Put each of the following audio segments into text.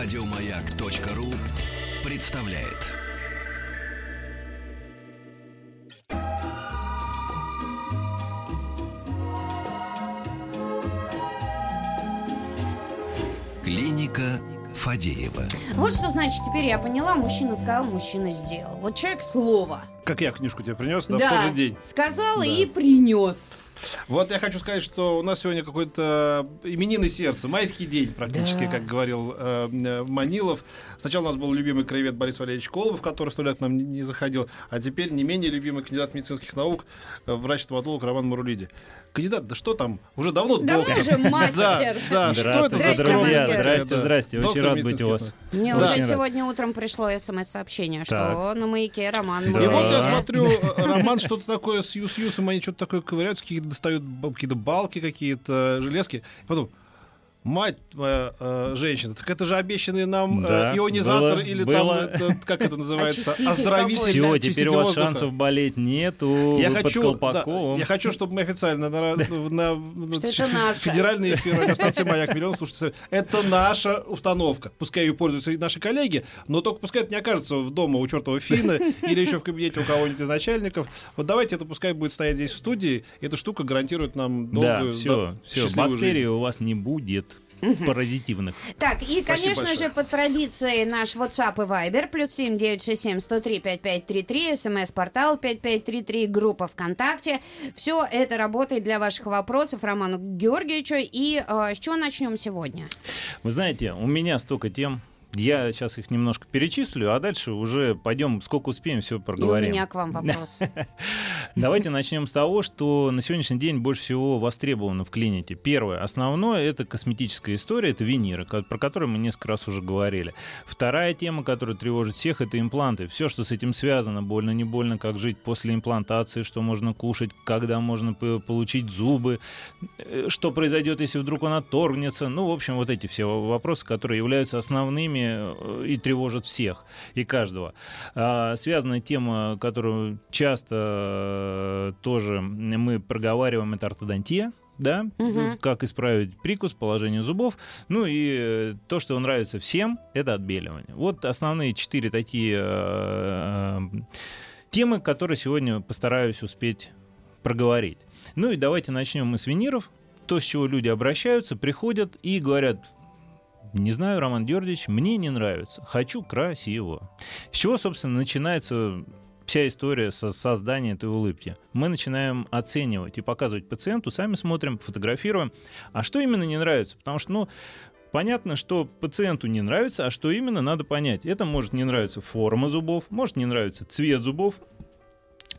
Радиомаяк.ру представляет. Клиника Фадеева. Вот что значит, теперь я поняла, мужчина сказал, мужчина сделал. Вот человек слово. Как я книжку тебе принес, да, в тот же день. сказал Да. и принес. Вот я хочу сказать, что у нас сегодня какой-то именинный сердце, майский день практически, Да. как говорил э, Манилов. Сначала у нас был любимый краевед Борис Валерьевич Колобов, который сто лет к нам не- не заходил, а теперь не менее любимый кандидат медицинских наук, э, врач-стоматолог Роман Мурулиди. Кандидат, да что там, уже давно Давно доктор. уже мастер. Да, да, что это Здравствуйте, за друзья. скромность Здрасте, здрасте. Очень Доктор рад быть у вас. Мне Да. уже сегодня утром пришло смс-сообщение, что Так. на маяке Роман И вот я смотрю, э, Роман что-то такое с Юс-Юсом, они что-то такое ковыряются, какие-то достают какие-то балки, какие-то железки. Потом, мать твоя э, женщина, так это же обещанный нам э, Да, ионизатор было, или было. там, это, как это называется, оздоровитель. Все, очиститель теперь у вас воздуха. шансов болеть нету. Я хочу, да, я хочу, чтобы мы официально на, на- на- федеральный эфир радиостанции «Маяк» миллион слушателей. Это наша установка. Пускай ее пользуются и наши коллеги, но только пускай это не окажется в дома у чертова Фина или еще в кабинете у кого-нибудь из начальников. Вот давайте это пускай будет стоять здесь в студии. Эта штука гарантирует нам Да, долгую, все, да, все. Бактерий жизнь. у вас не будет паразитивных. Так, и, Спасибо конечно большое. же, по традиции наш WhatsApp и Viber, плюс 7 967 103 5533, смс-портал 5533, группа ВКонтакте. Все это работает для ваших вопросов Роману Георгиевичу. И э, с чего начнем сегодня? Вы знаете, у меня столько тем. Я сейчас их немножко перечислю, а дальше уже пойдем, сколько успеем, все И у проговорим. меня к вам вопрос. Давайте начнем с того, что на сегодняшний день больше всего востребовано в клинике. Первое, основное, это косметическая история, это виниры, про которые мы несколько раз уже говорили. Вторая тема, которая тревожит всех, это импланты. Все, что с этим связано, больно, не больно, как жить после имплантации, что можно кушать, когда можно получить зубы, э, что произойдет, если вдруг он отторгнется. Ну, в общем, вот эти все вопросы, которые являются основными э, и тревожат всех и каждого. А, Связанная тема, которую часто э, тоже мы проговариваем, это ортодонтия. Да, Мгм. как исправить прикус, положение зубов. Ну и э, то, что нравится всем, это отбеливание. Вот основные четыре такие э, темы, которые сегодня постараюсь успеть проговорить. Ну и давайте начнем мы с виниров. То, с чего люди обращаются, приходят и говорят, не знаю, Роман Георгиевич, мне не нравится, хочу красиво. С чего, собственно, начинается вся история со создания этой улыбки. Мы начинаем оценивать и показывать пациенту, сами смотрим, фотографируем. А что именно не нравится? Потому что, ну, Понятно, что пациенту не нравится, а что именно, надо понять. Это может не нравиться форма зубов, может не нравиться цвет зубов,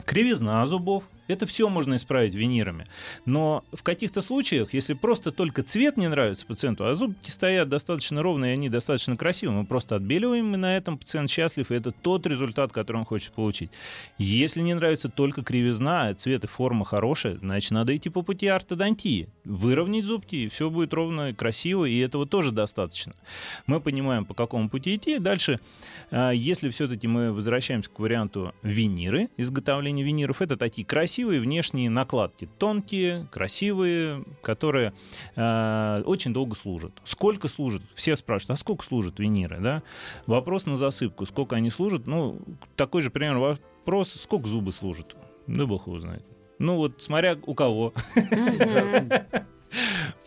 кривизна зубов. Это все можно исправить винирами. Но в каких-то случаях, если просто только цвет не нравится пациенту, а зубки стоят достаточно ровные, и они достаточно красивые, мы просто отбеливаем, и на этом пациент счастлив, и это тот результат, который он хочет получить. Если не нравится только кривизна, а цвет и форма хорошая, значит, надо идти по пути ортодонтии. Выровнять зубки, и все будет ровно, красиво, и этого тоже достаточно. Мы понимаем, по какому пути идти. Дальше, а, если все-таки мы возвращаемся к варианту виниры, изготовления виниров, это такие красивые внешние накладки, тонкие, красивые, которые э, очень долго служат. Сколько служат? Все спрашивают, а сколько служат виниры? Да? Вопрос на засыпку, сколько они служат. Ну, такой же пример вопрос, сколько зубы служат? Да бог его знает. Ну вот, смотря у кого.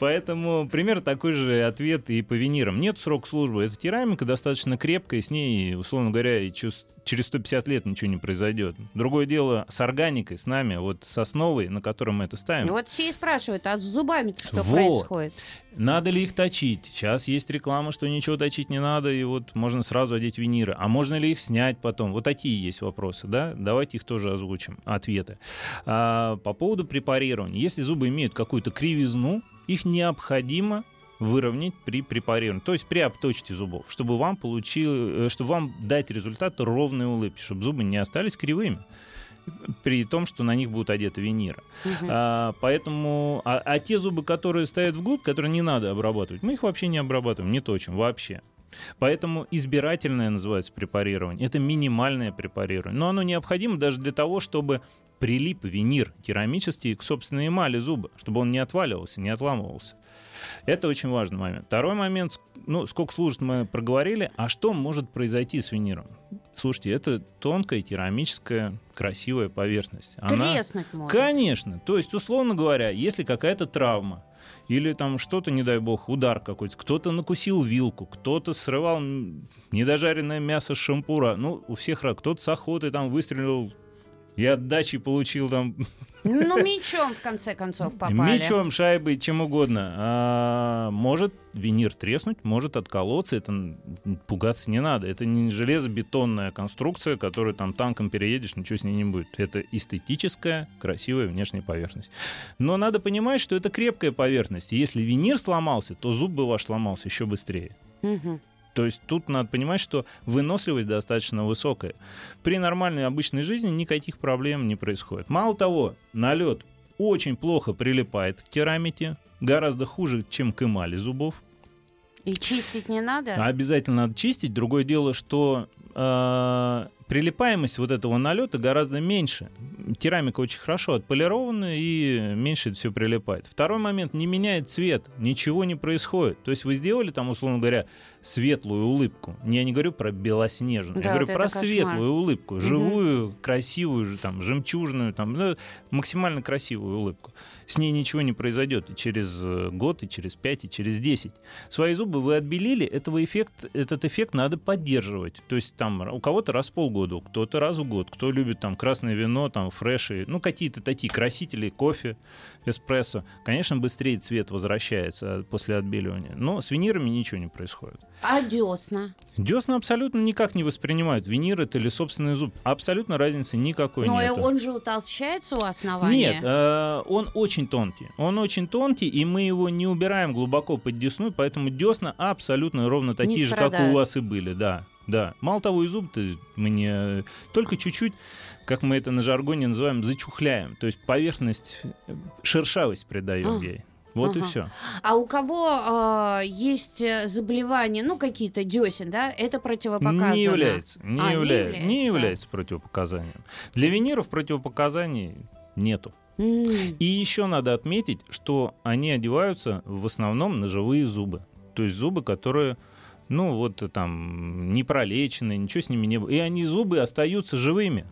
Поэтому примерно такой же ответ и по винирам. Нет срока службы. Эта керамика достаточно крепкая, с ней, условно говоря, и через 150 лет ничего не произойдет. Другое дело с органикой, с нами, вот с основой, на которой мы это ставим. Вот все и спрашивают, а с зубами что Вот. происходит? Надо ли их точить? Сейчас есть реклама, что ничего точить не надо, и вот можно сразу одеть виниры. А можно ли их снять потом? Вот такие есть вопросы, да? Давайте их тоже озвучим, ответы. А, по поводу препарирования. Если зубы имеют какую-то кривизну, их необходимо выровнять при препарировании, то есть при обточке зубов, чтобы вам получил, э, чтобы вам дать результат ровной улыбки, чтобы зубы не остались кривыми при том, что на них будут одеты виниры. Мгм. А, поэтому, а, а те зубы, которые стоят вглубь, которые не надо обрабатывать, мы их вообще не обрабатываем, не точим вообще. Поэтому избирательное называется препарирование. Это минимальное препарирование. Но оно необходимо даже для того, чтобы прилип винир керамический к собственной эмали зуба, чтобы он не отваливался, не отламывался. Это очень важный момент. Второй момент, ну, сколько служит, мы проговорили, а что может произойти с виниром? Слушайте, это тонкая керамическая красивая поверхность. Она... Треснуть может. Конечно. То есть, условно говоря, если какая-то травма, или там что-то, не дай бог, удар какой-то, кто-то накусил вилку, кто-то срывал недожаренное мясо с шампура, ну, у всех раз, кто-то с охоты там выстрелил, и отдачи получил там Ну, мечом, в конце концов, попали. Мечом, шайбой, чем угодно. А, может винир треснуть, может отколоться. Это пугаться не надо. Это не железобетонная конструкция, которую там танком переедешь, ничего с ней не будет. Это эстетическая, красивая внешняя поверхность. Но надо понимать, что это крепкая поверхность. Если винир сломался, то зуб бы ваш сломался еще быстрее. Мгм. То есть тут надо понимать, что выносливость достаточно высокая. При нормальной обычной жизни никаких проблем не происходит. Мало того, налет очень плохо прилипает к керамике, гораздо хуже, чем к эмали зубов. И чистить не надо? А обязательно надо чистить. Другое дело, что э, прилипаемость вот этого налета гораздо меньше. Керамика очень хорошо отполирована и меньше это все прилипает. Второй момент, не меняет цвет, ничего не происходит. То есть вы сделали там, условно говоря, светлую улыбку. Я не говорю про белоснежную, Да, я говорю вот про это кошмар. светлую улыбку, живую, красивую, же там, жемчужную, там, ну, максимально красивую улыбку. С ней ничего не произойдет и через э, год, и через пять, и через десять. Свои зубы вы отбелили, этого эффект, этот эффект надо поддерживать. То есть там у кого-то раз в полгода, кто-то раз в год, кто любит там красное вино, там фреши, ну какие-то такие красители, кофе, эспрессо. Конечно, быстрее цвет возвращается после отбеливания, но с винирами ничего не происходит. А десна? Десна абсолютно никак не воспринимают винир это или собственный зуб. Абсолютно разницы никакой Но нет. он же утолщается у основания. Нет, э, он очень тонкий. Он очень тонкий, и мы его не убираем глубоко под десну, поэтому десна абсолютно ровно такие же, как у вас и были, да. Да. Мало того, и зуб-то мы не... Только чуть-чуть, как мы это на жаргоне называем, зачухляем. То есть поверхность, э, шершавость придаем А. ей. Вот и Ага. все. А у кого а, есть э, заболевания, ну, какие-то десен, да, это противопоказано? Не является. Не, А, не явля- является. не является противопоказанием. Для виниров противопоказаний нету. М. И еще надо отметить, что они одеваются в основном на живые зубы. То есть зубы, которые, ну вот там, не пролечены, ничего с ними не было. И они зубы остаются живыми.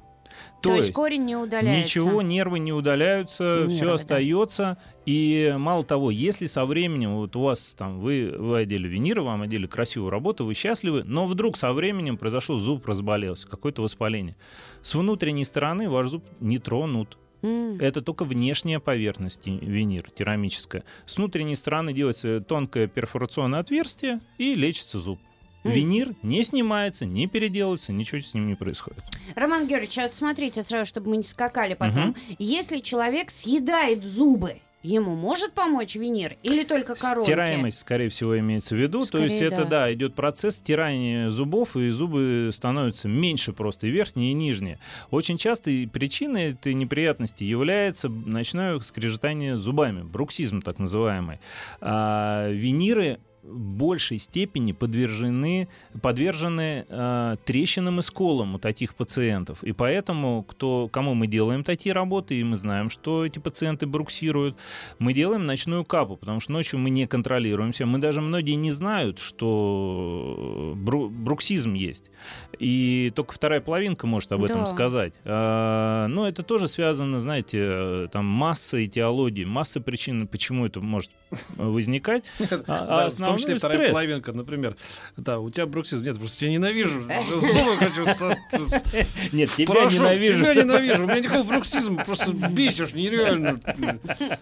То, есть корень не удаляется? Ничего, нервы не удаляются, Нервы, все да. остается. И мало того, если со временем вот у вас там вы, вы одели виниры, вам одели красивую работу, вы счастливы, но вдруг со временем произошло зуб разболелся, какое-то воспаление. С внутренней стороны ваш зуб не тронут. Это только внешняя поверхность винир, керамическая. С внутренней стороны делается тонкое перфорационное отверстие и лечится зуб. Мгм. Винир не снимается, не переделывается, ничего с ним не происходит. Роман Георгиевич, а вот смотрите сразу, чтобы мы не скакали потом. Если человек съедает зубы, ему может помочь винир или только коронки? Стираемость, скорее всего, имеется в виду. То Скорее, есть это, да. да, идет процесс стирания зубов, и зубы становятся меньше просто, и верхние, и нижние. Очень часто причиной этой неприятности является ночное скрежетание зубами, бруксизм так называемый. А, виниры большей степени подвержены, подвержены э, трещинам и сколам у таких пациентов. И поэтому, кто, кому мы делаем такие работы, и мы знаем, что эти пациенты бруксируют, мы делаем ночную капу, потому что ночью мы не контролируемся. Мы даже многие не знают, что бру- бруксизм есть. И только вторая половинка может об этом Да. сказать. А, но это тоже связано, знаете, э, там масса этиологии, масса причин, почему это может возникать. А- а том числе основной вторая стресс. половинка, например. Да, у тебя бруксизм. Нет, просто тебя ненавижу. Зубы хочу Нет, тебя ненавижу. Тебя ненавижу. У меня никакого бруксизма. Просто бесишь нереально.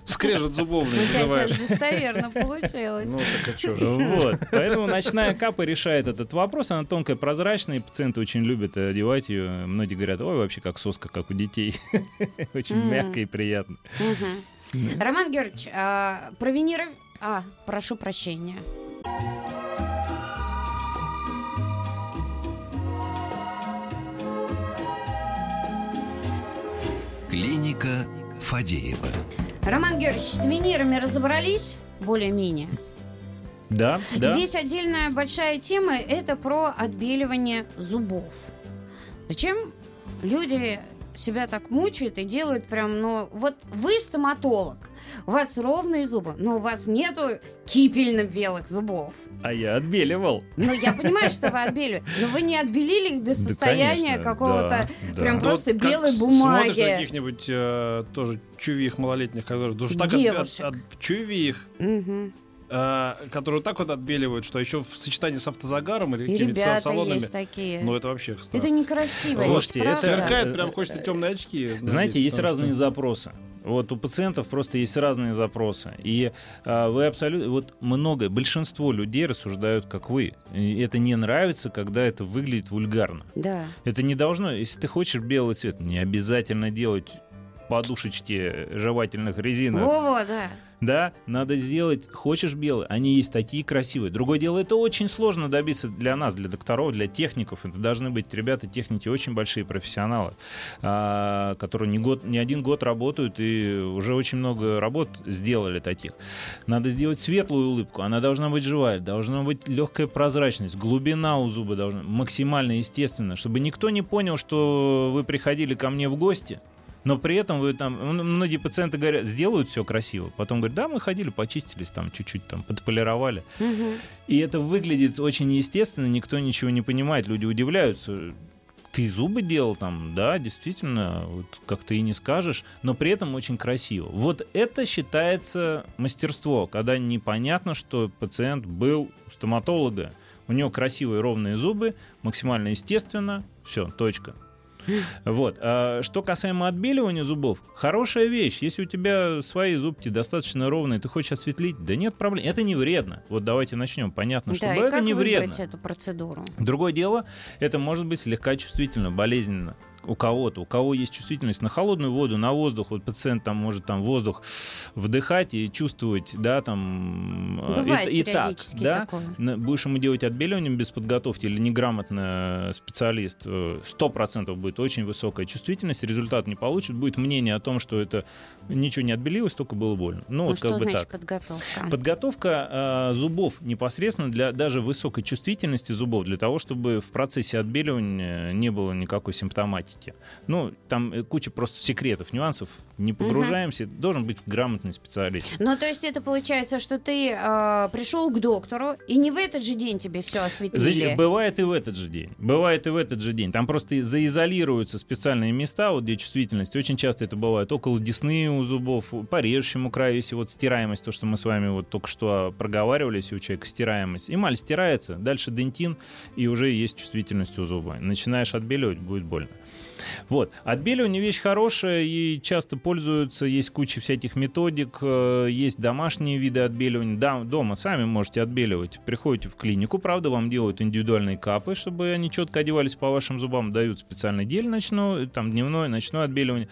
Скрежет зубовный У тебя называешь. сейчас достоверно получилось. Ну, так а чё же. Вот. Поэтому ночная капа решает этот вопрос. Она тонкая, прозрачная, и пациенты очень любят одевать ее. Многие говорят, ой, вообще как соска, как у детей. Очень мягко и приятно. Роман Георгиевич, а, про виниры... А, прошу прощения. Клиника Фадеева. Роман Георгиевич, с винирами разобрались более-менее? Да, да. Здесь отдельная большая тема – это про отбеливание зубов. Зачем люди себя так мучают и делают прям, ну, вот вы стоматолог, у вас ровные зубы, но у вас нету кипельно-белых зубов. А я отбеливал. Ну, я понимаю, что вы отбелили, но вы не отбелили их до состояния конечно, какого-то да, да. прям Ну, просто вот белой бумаги. Смотришь каких-нибудь э, тоже чувих малолетних, которые... да так от- от- Девушек. от- чувих, Мгм. э, которые так вот отбеливают, что еще в сочетании с автозагаром или ребята салонами... есть такие. Ну, это вообще страшно. Это некрасиво. Слушайте, это это-. Сверкает, Да. прям хочется темные очки. надеть, Знаете, есть потому что- разные запросы. Вот у пациентов просто есть разные запросы. И а, вы абсолютно... Вот многое, большинство людей рассуждают, как вы. И это не нравится, когда это выглядит вульгарно. Да. Это не должно... Если ты хочешь белый цвет, не обязательно делать подушечки жевательных резинок. Во-во, да. Да, надо сделать, хочешь белый, они есть такие красивые. Другое дело, это очень сложно добиться для нас, для докторов, для техников. Это должны быть ребята, техники, очень большие профессионалы, а, которые не, год, не один год работают и уже очень много работ сделали таких. Надо сделать светлую улыбку, она должна быть живая, должна быть легкая прозрачность, глубина у зуба должна максимально естественно, чтобы никто не понял, что вы приходили ко мне в гости, но при этом вы там, многие пациенты говорят, сделают все красиво, потом говорят, да, мы ходили, почистились там, чуть-чуть там, подполировали. Мгм. И это выглядит очень естественно, никто ничего не понимает, люди удивляются. Ты зубы делал там, да, действительно, вот как ты и не скажешь, но при этом очень красиво. Вот это считается мастерство, когда непонятно, что пациент был у стоматолога, у него красивые ровные зубы, максимально естественно, все, точка. Вот. А что касаемо отбеливания зубов, хорошая вещь. Если у тебя свои зубки достаточно ровные, ты хочешь осветлить, да нет проблем. Это не вредно. Вот давайте начнем. Понятно, что Да, это как не вредно. эту процедуру? Другое дело, это может быть слегка чувствительно, болезненно у кого-то, у кого есть чувствительность на холодную воду, на воздух, вот пациент там может там воздух вдыхать и чувствовать, да, там э, Бывает и, и так, да, такое. Будешь ему делать отбеливание без подготовки или неграмотно специалист, э, 100% будет очень высокая чувствительность, результат не получит, будет мнение о том, что это ничего не отбелилось, только было больно. Ну, Ну, вот что как бы значит так. подготовка? Подготовка э, зубов непосредственно для даже высокой чувствительности зубов, для того, чтобы в процессе отбеливания не было никакой симптоматики. Ну, там э, куча просто секретов, нюансов. Не погружаемся. Должен быть грамотный специалист. Ну, то есть это получается, что ты э, пришел к доктору, и не в этот же день тебе все За- осветлили. Бывает и в этот же день. Бывает и в этот же день. Там просто заизолируются специальные места, вот где чувствительность. Очень часто это бывает около десны у зубов, по режущему краю, если вот стираемость, то, что мы с вами вот только что проговаривали, если у человека стираемость. Эмаль стирается, дальше дентин, и уже есть чувствительность у зуба. Начинаешь отбеливать, будет больно. Вот. Отбеливание вещь хорошая и часто пользуются. Есть куча всяких методик, э, есть домашние виды отбеливания. Да, дома сами можете отбеливать. Приходите в клинику, правда, вам делают индивидуальные капы, чтобы они четко одевались по вашим зубам. Дают специальный гель ночной, там дневной, ночное отбеливание.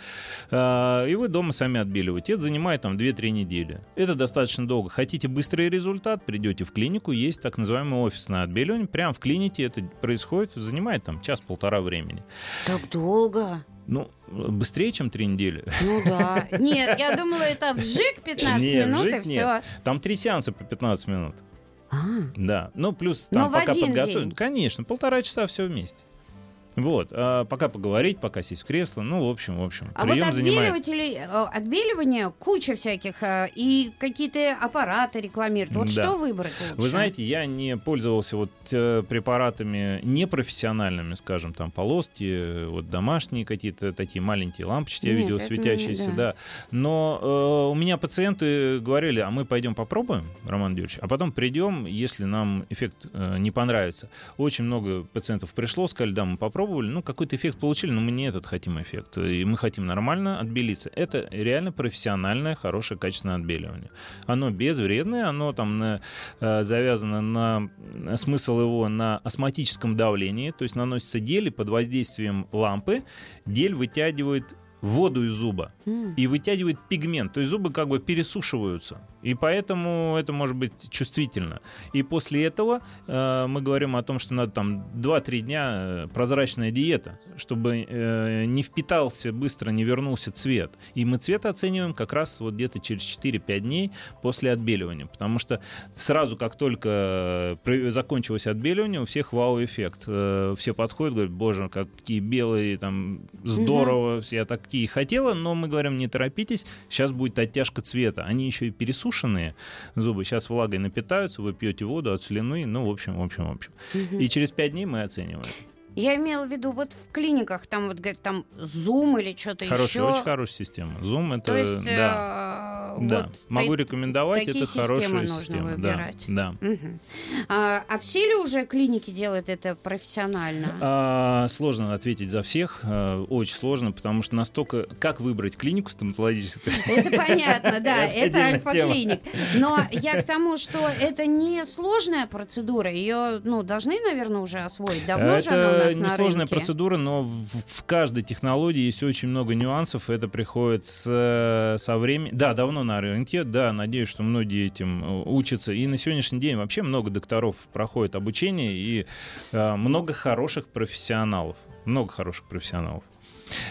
А, И вы дома сами отбеливаете. Это занимает там 2-3 недели. Это достаточно долго. Хотите быстрый результат, придете в клинику, есть так называемое офисное отбеливание. Прямо в клинике это происходит, занимает там час-полтора времени. Так долго. Ну, быстрее, чем три недели. Ну да. Нет, я думала, это вжик 15 Нет, минут вжик и нет. все. Там три сеанса по 15 минут. А, Да. Ну, плюс Но там в пока подготовить. Конечно, полтора часа все вместе. Вот. А пока поговорить, пока сесть в кресло. Ну, в общем, в общем. а вот прием занимает. э, отбеливания куча всяких, э, и какие-то аппараты рекламируют. Вот Да. что выбрать лучше? Вы знаете, я не пользовался вот э, препаратами непрофессиональными, скажем, там полоски, вот домашние какие-то такие маленькие лампочки, я Нет, видел светящиеся, не- да. Но э, у меня пациенты говорили, а мы пойдем попробуем, Роман Юрьевич, а потом придем, если нам эффект э, не понравится. Очень много пациентов пришло, сказали, да, мы попробовали, ну какой-то эффект получили, но мы не этот хотим эффект, и мы хотим нормально отбелиться. Это реально профессиональное, хорошее, качественное отбеливание. Оно безвредное, оно там на- э, завязано на на смысл его на осмотическом давлении, то есть наносится гель и под воздействием лампы гель вытягивает воду из зуба М. и вытягивает пигмент. То есть зубы как бы пересушиваются. И поэтому это может быть чувствительно. И после этого э, мы говорим о том, что надо там 2-3 дня э, прозрачная диета, чтобы э, не впитался быстро, не вернулся цвет. И мы цвет оцениваем как раз вот где-то через 4-5 дней после отбеливания. Потому что сразу, как только при- закончилось отбеливание, у всех вау-эффект. Э, Все подходят, говорят, боже, какие белые, там, здорово, я такие хотела, но мы говорим, не торопитесь, сейчас будет оттяжка цвета. Они еще и пересушенные зубы, сейчас влагой напитаются, вы пьете воду от слюны, ну, в общем, в общем, в общем. И через 5 дней мы оцениваем. Я имела в виду вот в клиниках, там вот говорят, там зум или что-то Хорошая, еще. очень хорошая система. Zoom это, То есть, да, э, да. вот Могу та- рекомендовать, такие это хорошая системы нужно система. выбирать. Да, да. Мгм. А, а все ли уже клиники делают это профессионально? А, сложно ответить за всех, а, очень сложно, потому что настолько... Как выбрать клинику стоматологическую? Это понятно, да, Это альфа-клиник. Но я к тому, что это не сложная процедура, ее, ну, должны, наверное, уже освоить. Давно же она у нас на несложная рынке. процедура, но в, в каждой технологии есть очень много нюансов. Это приходит с, со временем. Да, давно на рынке. Да, надеюсь, что многие этим э, учатся. И на сегодняшний день вообще много докторов проходит обучение и э, много хороших профессионалов. Много хороших профессионалов.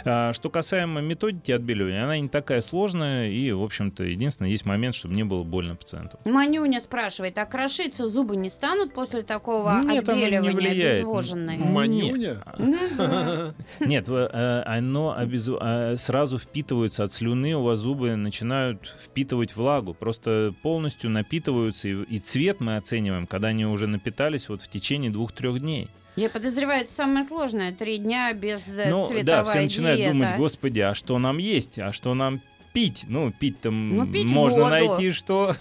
А, Что касаемо методики отбеливания, она не такая сложная, и, в общем-то, единственное, есть момент, чтобы не было больно пациенту. Манюня спрашивает, а крошиться зубы не станут после такого Нет, не отбеливания влияет. обезвоженные? М. Манюня? Нет, э, оно обезу- э, сразу впитывается от слюны, у вас зубы начинают впитывать влагу, просто полностью напитываются, и цвет мы оцениваем, когда они уже напитались вот в течение двух-трех дней. Я подозреваю, это самое сложное. Три дня без э, ну, цветовая да, все начинают диета. думать, господи, а что нам есть, а что нам пить? Ну, пить там Ну, пить можно воду. найти, что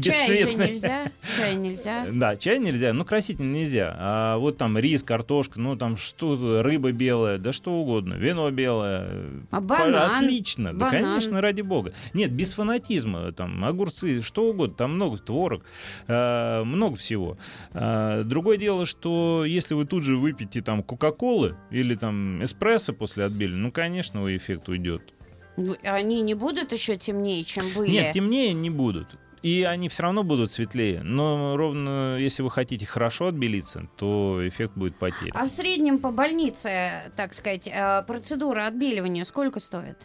Чай же нельзя, чай нельзя. Да, чай нельзя, ну краситель нельзя. А вот там рис, картошка, ну там что, рыба белая, да что угодно, вино белое. А банан? Отлично, да, Банан. конечно, ради бога. Нет, без фанатизма, там огурцы, что угодно, там много творог, э, много всего. А, другое дело, что если вы тут же выпьете там кока-колы или там эспрессо после отбеливания, ну, конечно, эффект уйдет. Ну, Они не будут еще темнее, чем были? Нет, темнее не будут. И они все равно будут светлее. Но ровно если вы хотите хорошо отбелиться, то эффект будет потерян. А в среднем по больнице, так сказать, э, процедура отбеливания сколько стоит?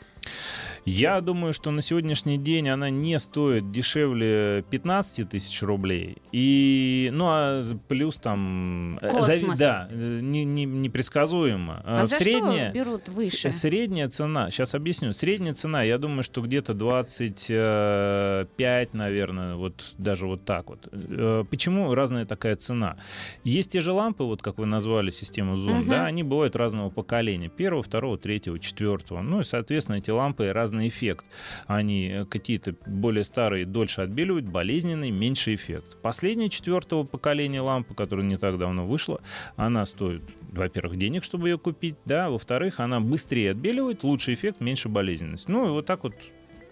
Я думаю, что на сегодняшний день она не стоит дешевле 15 тысяч рублей. И, ну, а плюс там... э, Космос. да, э, не, не- непредсказуемо. А Э, за средняя, что берут выше? средняя цена, сейчас объясню. Средняя цена, я думаю, что где-то 25, наверное, вот даже вот так вот. Э, Почему разная такая цена? Есть те же лампы, вот как вы назвали систему Zoom, Мгм. да, они бывают разного поколения. Первого, второго, третьего, четвертого. Ну и, соответственно, эти лампы разный эффект. Они э, какие-то более старые дольше отбеливают, болезненный, меньше эффект. Последняя четвертого поколения лампа, которая не так давно вышла, она стоит, во-первых, денег, чтобы ее купить, да, во-вторых, она быстрее отбеливает, лучший эффект, меньше болезненность. Ну и вот так вот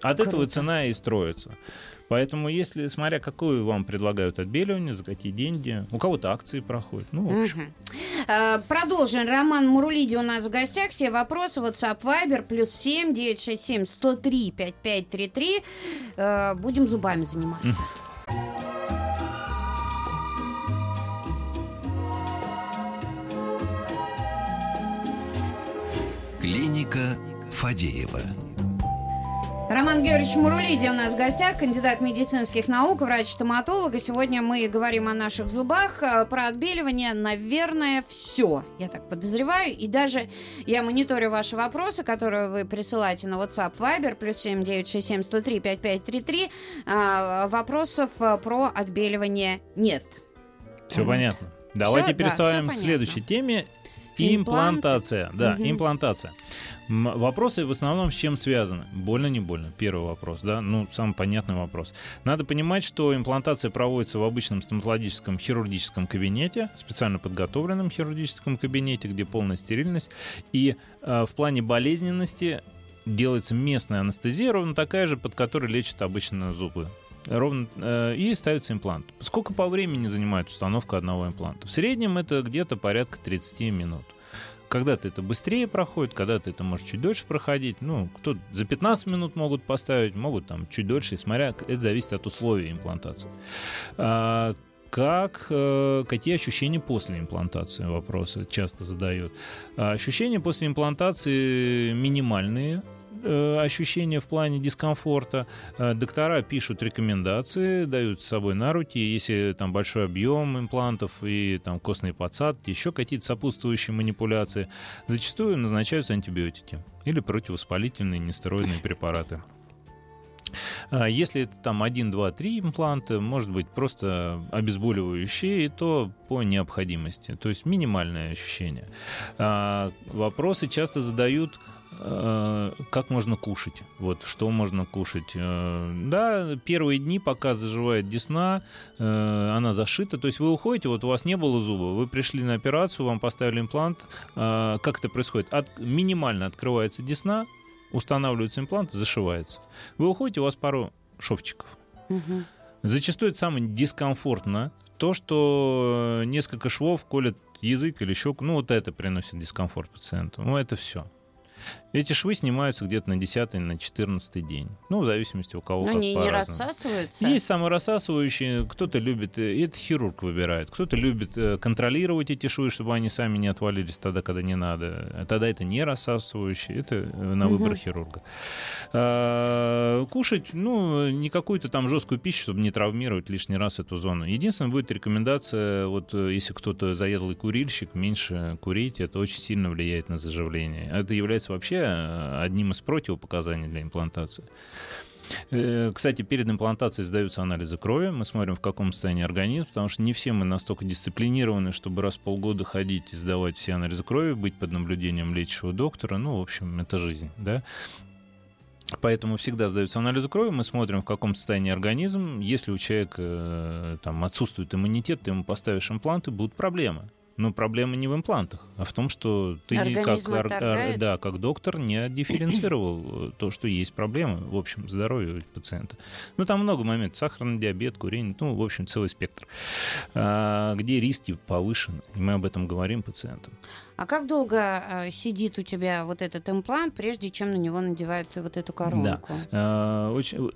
от этого Круто. цена и строится. Поэтому, если, смотря какую вам предлагают отбеливание, за какие деньги, у кого-то акции проходят. Ну, в общем. Э, Продолжим. Роман Мурулиди у нас в гостях. Все вопросы WhatsApp Viber плюс 7 967 103 5533. Э, Будем зубами заниматься. Клиника Фадеева. Роман Георгиевич Мурулиди у нас в гостях, кандидат медицинских наук, врач-стоматолог. И сегодня мы говорим о наших зубах, э, про отбеливание, наверное, все. Я так подозреваю. И даже я мониторю ваши вопросы, которые вы присылаете на WhatsApp Viber, плюс 7967 103 5533. А, Вопросов э, про отбеливание нет. Все Вот. понятно. Давайте да, переставим всё к следующей теме. Имплантация. Да, Мгм. имплантация. Вопросы в основном с чем связаны? Больно, не больно? Первый вопрос, да? Ну, самый понятный вопрос. Надо понимать, что имплантация проводится в обычном стоматологическом хирургическом кабинете, специально подготовленном хирургическом кабинете, где полная стерильность. И э, в плане болезненности делается местная анестезия, ровно такая же, под которой лечат обычно зубы. Ровно, э, и ставится имплант. Сколько по времени занимает установка одного импланта? В среднем это где-то порядка 30 минут. Когда-то это быстрее проходит, когда-то это может чуть дольше проходить. Ну, кто за 15 минут могут поставить, могут там чуть дольше, смотря, это зависит от условий имплантации. А, как, э, какие ощущения после имплантации, вопросы часто задают. А ощущения после имплантации минимальные, э, ощущения в плане дискомфорта. Э, доктора пишут рекомендации, дают с собой на руки, если там большой объем имплантов и там костные подсадки, еще какие-то сопутствующие манипуляции. Зачастую назначаются антибиотики или противовоспалительные нестероидные препараты. А если это там 1, 2, 3 импланта, может быть просто обезболивающие, и то по необходимости. То есть минимальное ощущение. А, вопросы часто задают как можно кушать, вот что можно кушать. Да, первые дни, пока заживает десна, она зашита, то есть вы уходите, вот у вас не было зуба, вы пришли на операцию, вам поставили имплант, как это происходит? От, минимально открывается десна, устанавливается имплант, зашивается. Вы уходите, у вас пару шовчиков. Угу. Зачастую это самое дискомфортно. То, что несколько швов колят язык или щеку, ну вот это приносит дискомфорт пациенту. Ну это все. Эти швы снимаются где-то на 10 на 14 день. Ну, в зависимости у кого Но как они не рассасываются? Есть саморассасывающие, кто-то любит, и э, это хирург выбирает, кто-то любит э, контролировать эти швы, чтобы они сами не отвалились тогда, когда не надо. Тогда это не рассасывающие, это э, на выбор угу. хирурга. А, кушать, ну, не какую-то там жесткую пищу, чтобы не травмировать лишний раз эту зону. Единственное, будет рекомендация, вот если кто-то заедлый курильщик, меньше курить, это очень сильно влияет на заживление. Это является вообще Э, одним из противопоказаний для имплантации. Э, кстати, перед имплантацией сдаются анализы крови. Мы смотрим, в каком состоянии организм, потому что не все мы настолько дисциплинированы, чтобы раз в полгода ходить и сдавать все анализы крови, быть под наблюдением лечащего доктора. Ну, в общем, это жизнь, да. Поэтому всегда сдаются анализы крови, мы смотрим, в каком состоянии организм. Если у человека э, там, отсутствует иммунитет, ты ему поставишь импланты, будут проблемы. Но проблема не в имплантах, а в том, что ты как, да, как доктор не дифференцировал э, то, что есть проблемы в общем здоровье пациента. Ну, там много моментов. Сахарный диабет, курение, ну, в общем, целый спектр. А, где риски повышены, и мы об этом говорим пациентам. А как долго э, сидит у тебя вот этот имплант, прежде чем на него надевают вот эту коронку? Да. А, очень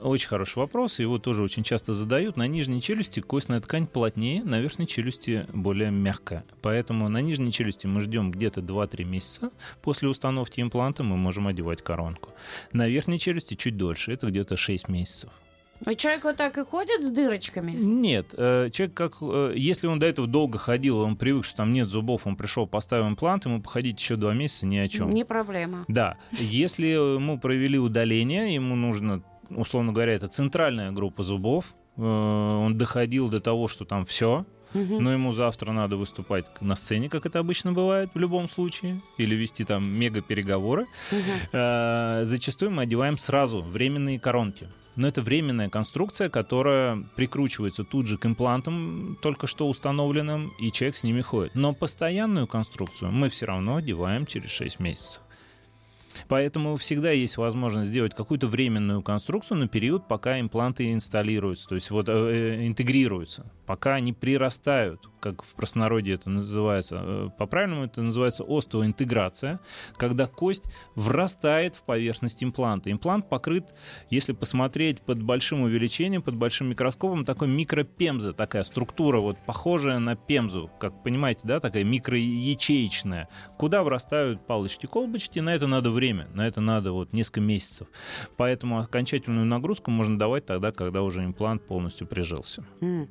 очень хороший вопрос, его тоже очень часто задают. На нижней челюсти костная ткань плотнее, на верхней челюсти более мягкая. Поэтому на нижней челюсти мы ждем где-то 2-3 месяца. После установки импланта мы можем одевать коронку. На верхней челюсти чуть дольше, это где-то 6 месяцев. А человек вот так и ходит с дырочками? Нет. Э, человек, как, э, если он до этого долго ходил, он привык, что там нет зубов, он пришел, поставил имплант, ему походить еще два месяца ни о чем. Не проблема. Да. Если ему провели удаление, ему нужно условно говоря, это центральная группа зубов. Э, он доходил до того, что там все, но ему завтра надо выступать на сцене, как это обычно бывает в любом случае, или вести там мега-переговоры. Угу. Зачастую мы одеваем сразу временные коронки. Но это временная конструкция, которая прикручивается тут же к имплантам, только что установленным, и человек с ними ходит. Но постоянную конструкцию мы все равно одеваем через 6 месяцев. Поэтому всегда есть возможность сделать какую-то временную конструкцию на период, пока импланты инсталируются, то есть вот э, э интегрируются, пока они прирастают как в простонародье это называется. Э, по-правильному это называется остеоинтеграция, когда кость врастает в поверхность импланта. Имплант покрыт, если посмотреть под большим увеличением, под большим микроскопом, такой микропемза, такая структура, вот похожая на пемзу, как понимаете, да, такая микроячеечная, куда врастают палочки-колбочки, на это надо время, на это надо вот несколько месяцев. Поэтому окончательную нагрузку можно давать тогда, когда уже имплант полностью прижился. Mm.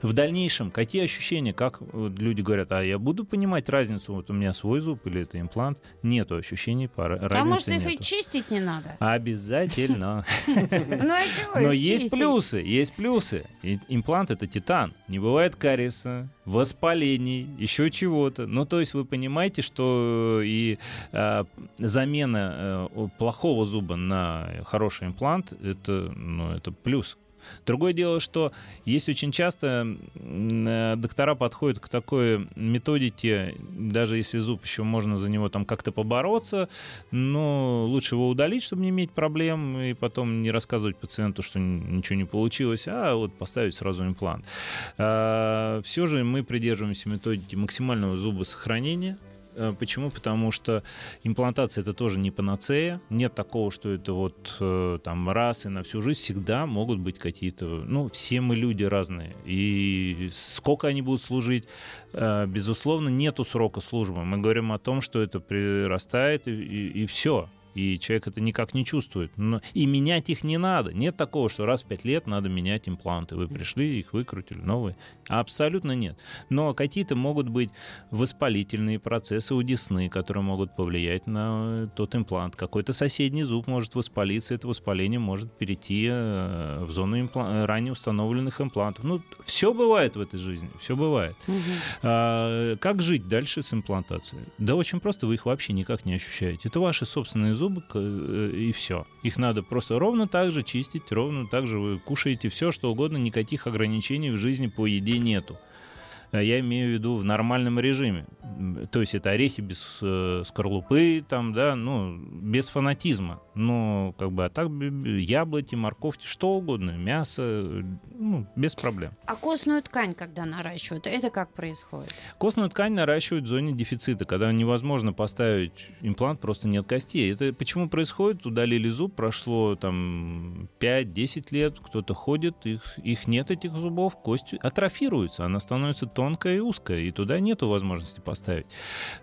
В дальнейшем, какие ощущения, как вот люди говорят, а я буду понимать разницу, вот у меня свой зуб или это имплант, нету ощущений, пара, разницы А может их и чистить не надо? Обязательно. Ну, а Но есть плюсы, есть плюсы. Имплант это титан, не бывает кариеса, воспалений, еще чего-то. Ну, то есть вы понимаете, что и а, замена э, плохого зуба на хороший имплант это, ну, это плюс Другое дело, что есть очень часто э, доктора подходят к такой методике, даже если зуб еще можно за него там как-то побороться, но лучше его удалить, чтобы не иметь проблем, и потом не рассказывать пациенту, что ничего не получилось, а вот поставить сразу имплант. А, все же мы придерживаемся методики максимального зубосохранения, Почему? Потому что имплантация это тоже не панацея. Нет такого, что это вот э, там раз и на всю жизнь. Всегда могут быть какие-то... Ну, все мы люди разные. И сколько они будут служить, э, безусловно, нету срока службы. Мы говорим о том, что это прирастает и, и, и все. И человек это никак не чувствует. Но, и менять их не надо. Нет такого, что раз в пять лет надо менять импланты. Вы пришли, их выкрутили, новые. Абсолютно нет. Но какие-то могут быть воспалительные процессы у десны, которые могут повлиять на тот имплант. Какой-то соседний зуб может воспалиться, это воспаление может перейти э, в зону импла- ранее установленных имплантов. Ну, все бывает в этой жизни, все бывает. А, как жить дальше с имплантацией? Да очень просто, вы их вообще никак не ощущаете. Это ваши собственные зубы, к- э, и все. Их надо просто ровно так же чистить, ровно так же вы кушаете все, что угодно, никаких ограничений в жизни по еде нету. А Я имею в виду в нормальном режиме. То есть это орехи без э, скорлупы, там, да, ну, без фанатизма. Ну, как бы, а так яблоки, морковки, что угодно, мясо, ну, без проблем. А костную ткань, когда наращивают, это как происходит? Костную ткань наращивают в зоне дефицита, когда невозможно поставить имплант, просто нет костей. Это почему происходит? Удалили зуб, прошло там 5-10 лет, кто-то ходит, их, их нет, этих зубов, кость атрофируется, она становится тонкая и узкая, и туда нету возможности поставить.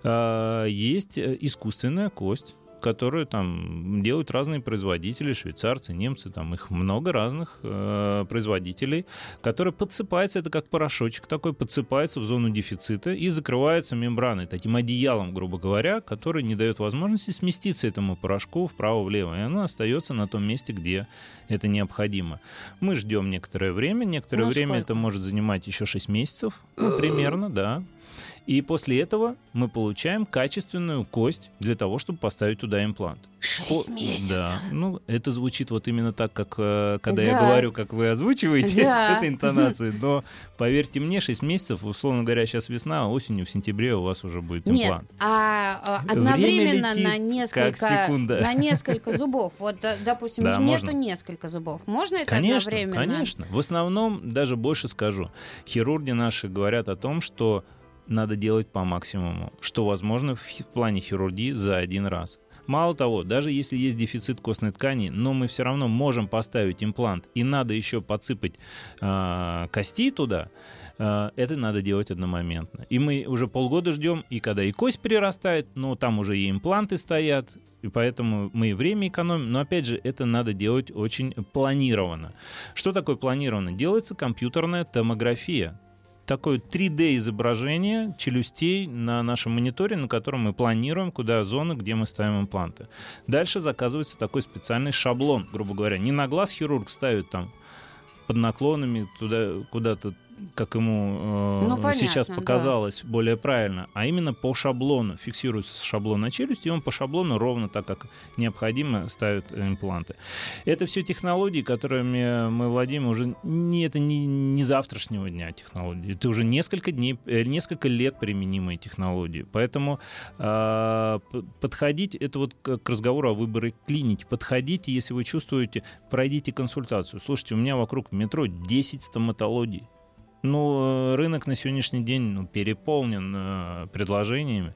А, Есть э, искусственная кость, которую там делают разные производители, швейцарцы, немцы, там их много разных э, производителей, которые подсыпается, это как порошочек такой, подсыпается в зону дефицита и закрывается мембраной, таким одеялом, грубо говоря, который не дает возможности сместиться этому порошку вправо-влево, и оно остается на том месте, где это необходимо. Мы ждем некоторое время, некоторое Ну, время сколько? это может занимать еще 6 месяцев, ну, примерно, да. И после этого мы получаем качественную кость для того, чтобы поставить туда имплант. Шесть По- месяцев. Да. Ну, это звучит вот именно так, как э, когда я Да. говорю, как вы озвучиваете Да. с этой интонацией. Но поверьте мне, 6 месяцев, условно говоря, сейчас весна, а осенью, в сентябре у вас уже будет Нет, имплант. а, а, Время одновременно летит, на несколько, на несколько зубов. Вот, да, допустим, Да, нету можно. несколько зубов. Можно это Конечно, одновременно? конечно. В основном, даже больше скажу, хирурги наши говорят о том, что надо делать по максимуму, что возможно в плане хирургии за один раз. Мало того, даже если есть дефицит костной ткани, но мы все равно можем поставить имплант, и надо еще подсыпать а, кости туда, а, это надо делать одномоментно. И мы уже полгода ждем, и когда и кость прирастает, но там уже и импланты стоят, и поэтому мы и время экономим. Но опять же, это надо делать очень планированно. Что такое планированно? Делается компьютерная томография. Такое 3D-изображение челюстей на нашем мониторе, на котором мы планируем, куда зоны, где мы ставим импланты. Дальше заказывается такой специальный шаблон, грубо говоря. Не на глаз хирург ставит там под наклонами туда куда-то, как ему э, Ну, понятно, сейчас да. показалось более правильно, а именно по шаблону. Фиксируется шаблон на челюсть, и он по шаблону ровно так, как необходимо, ставит импланты. Это все технологии, которыми мы владеем уже не, это не, не завтрашнего дня технологии. Это уже несколько дней, э, несколько лет применимые технологии. Поэтому э, подходить, это вот к разговору о выборе клиники. Подходите, если вы чувствуете, пройдите консультацию. Слушайте, у меня вокруг метро 10 стоматологий. Ну, э, рынок на сегодняшний день ну, переполнен э, предложениями.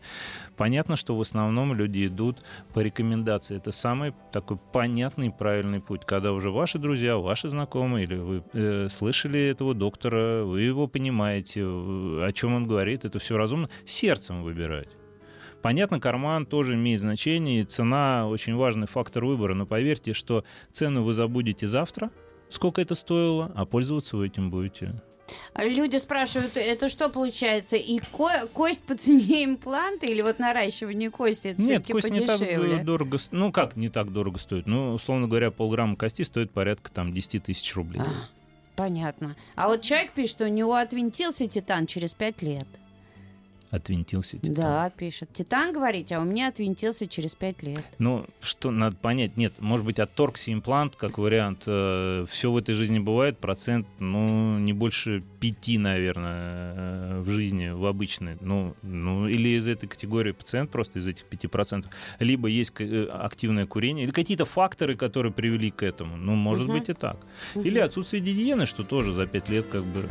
Понятно, что в основном люди идут по рекомендации. Это самый такой понятный и правильный путь, когда уже ваши друзья, ваши знакомые, или вы э, слышали этого доктора, вы его понимаете, э, о чем он говорит, это все разумно, сердцем выбирать. Понятно, карман тоже имеет значение, и цена очень важный фактор выбора, но поверьте, что цену вы забудете завтра, сколько это стоило, а пользоваться вы этим будете Люди спрашивают, это что получается? И ко- кость по цене импланта или вот наращивание кости? Это Нет, кость не так подешевле? дорого. Ну как не так дорого стоит? Ну, условно говоря, полграмма кости стоит порядка там 10 тысяч рублей. А, понятно. А вот человек пишет, что у него отвинтился титан через пять лет. Отвинтился титан. Да, пишет. Титан, говорите, а у меня отвинтился через пять лет. Ну, что надо понять, нет, может быть, отторгся имплант, как вариант. все в этой жизни бывает, процент, ну, не больше пяти, наверное, э, в жизни, в обычной. Ну, ну, или из этой категории пациент просто из этих пяти процентов. Либо есть э, активное курение, или какие-то факторы, которые привели к этому. Ну, может Мгм. быть и так. Или отсутствие гигиены, что тоже за пять лет как бы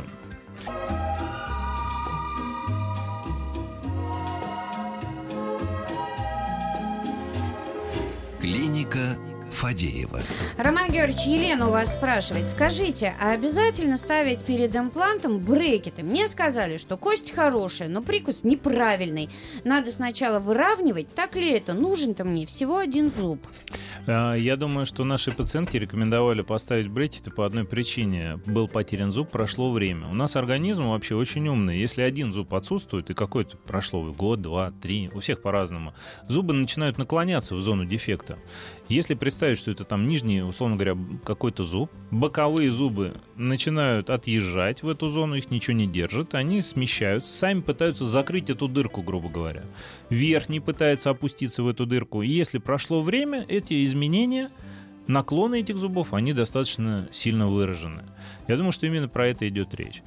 Клиника Фадеева. Роман Георгиевич, Елена у вас спрашивает. Скажите, а обязательно ставить перед имплантом брекеты? Мне сказали, что кость хорошая, но прикус неправильный. Надо сначала выравнивать. Так ли это? Нужен-то мне всего один зуб. А, Я думаю, что наши пациентки рекомендовали поставить брекеты по одной причине. Был потерян зуб, прошло время. У нас организм вообще очень умный. Если один зуб отсутствует, и какой-то прошло год, два, три, у всех по-разному, зубы начинают наклоняться в зону дефекта. Если представить, что это там нижний, условно говоря, какой-то зуб, боковые зубы начинают отъезжать в эту зону, их ничего не держит, они смещаются, сами пытаются закрыть эту дырку, грубо говоря. Верхний пытается опуститься в эту дырку. И если прошло время, эти изменения, наклоны этих зубов, они достаточно сильно выражены. Я думаю, что именно про это идет речь.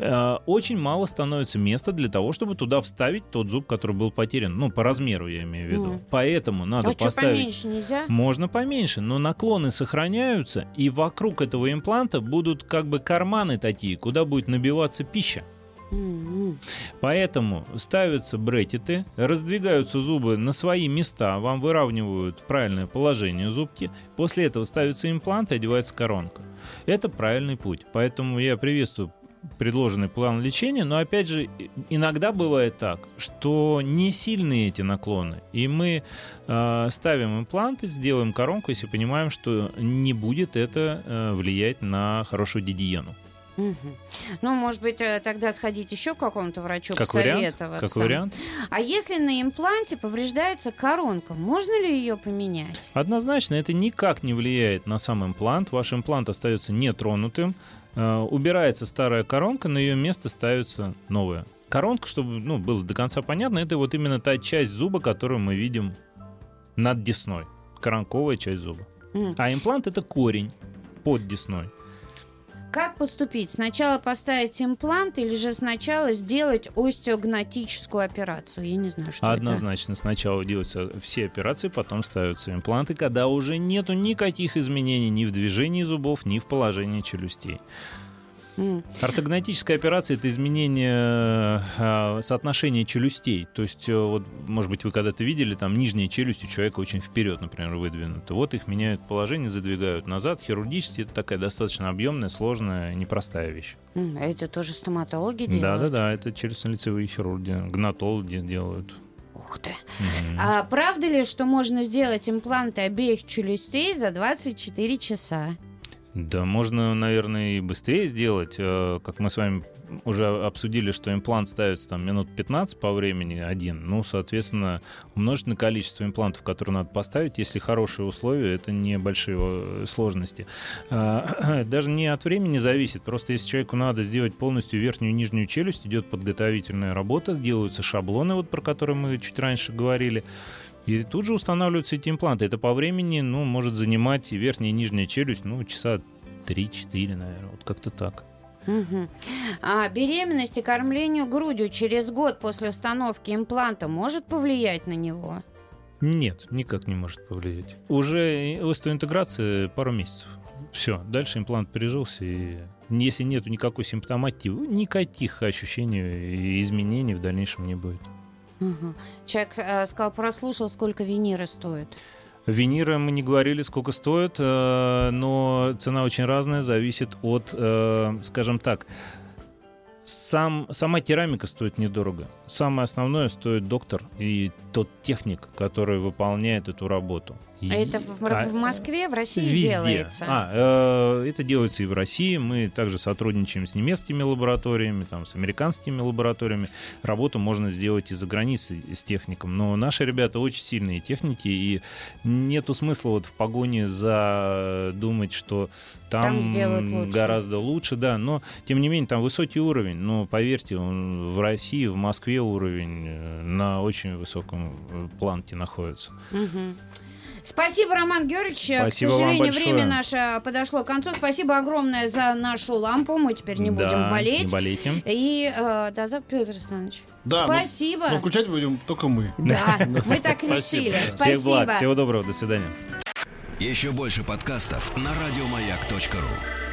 Э, Очень мало становится места для того, чтобы туда вставить тот зуб, который был потерян. Ну, по размеру я имею в виду. Мгм. Поэтому надо а что, поставить... поменьше нельзя? Можно поменьше, но наклоны сохраняются, и вокруг этого импланта будут как бы карманы такие, куда будет набиваться пища. М-м. Поэтому ставятся брекеты, раздвигаются зубы на свои места, вам выравнивают правильное положение зубки. После этого ставится имплант и одевается коронка. Это правильный путь. Поэтому я приветствую предложенный план лечения, но опять же иногда бывает так, что не сильные эти наклоны, и мы э, ставим импланты, сделаем коронку, если понимаем, что не будет это э, влиять на хорошую гигиену. Мгм. Ну, может быть, э, тогда сходить еще к какому-то врачу, Как вариант? посоветоваться. Как вариант? А если на импланте повреждается коронка, можно ли ее поменять? Однозначно, это никак не влияет на сам имплант. Ваш имплант остается нетронутым. Э, Убирается старая коронка, на ее место ставится новая. Коронка, чтобы ну, было до конца понятно, это вот именно та часть зуба, которую мы видим над десной. Коронковая часть зуба. А имплант это корень под десной. Как поступить? Сначала поставить имплант или же сначала сделать остеогнатическую операцию? Я не знаю, что это. Однозначно сначала делаются все операции, потом ставятся импланты, когда уже нету никаких изменений ни в движении зубов, ни в положении челюстей. М. Ортогнатическая операция это изменение э, соотношения челюстей. То есть, э, вот, может быть, вы когда-то видели, там нижняя челюсть у человека очень вперед, например, выдвинута. Вот их меняют положение, задвигают назад. Хирургически это такая достаточно объемная, сложная, непростая вещь. А это тоже стоматологи делают? Да, да, да, это челюстно-лицевые хирурги, гнатологи делают. Ух ты. А правда ли, что можно сделать импланты обеих челюстей за 24 часа? Да, можно, наверное, и быстрее сделать. Э, Как мы с вами уже обсудили, что имплант ставится там минут 15 по времени один. Ну, соответственно, умножить на количество имплантов, которые надо поставить, если хорошие условия, это небольшие э, сложности. А, Даже не от времени зависит. Просто если человеку надо сделать полностью верхнюю и нижнюю челюсть, идет подготовительная работа, делаются шаблоны, вот про которые мы чуть раньше говорили. И тут же устанавливаются эти импланты. Это по времени, ну, может занимать верхняя и нижняя челюсть, ну, часа 3-4, наверное, вот как-то так. Мгм. А беременность и кормлению грудью через год после установки импланта может повлиять на него? Нет, никак не может повлиять. Уже остеоинтеграция пару месяцев. Все, дальше имплант пережился, и если нету никакой симптоматики, никаких ощущений и изменений в дальнейшем не будет. Мгм. Человек э, сказал, прослушал, сколько виниры стоит. Виниры мы не говорили, сколько стоит, э, но цена очень разная, зависит от, э, скажем так, сам, сама керамика стоит недорого. Самое основное стоит доктор и тот техник, который выполняет эту работу. А это в, А, в Москве, в России Везде. делается? А, э, это делается и в России. Мы также сотрудничаем с немецкими лабораториями, там, с американскими лабораториями. Работу можно сделать и за границей с техником. Но наши ребята очень сильные техники, и нету смысла вот в погоне за думать, что там, Там лучше. гораздо лучше, да. Но, тем не менее, там высокий уровень. Но, поверьте, он в России, в Москве уровень э, на очень высоком э, планке находится. Мгм. Спасибо, Роман Георгиевич. Спасибо К сожалению, время наше подошло к концу. Спасибо огромное за нашу лампу. Мы теперь не будем Да, болеть. Не болейте. И э, до завтра, Петр Александрович. Да, мы- Спасибо. Но включать будем только мы. Да, мы так решили. Всех благ, Спасибо. всего доброго, до свидания. Еще больше подкастов на радиомаяк.ру.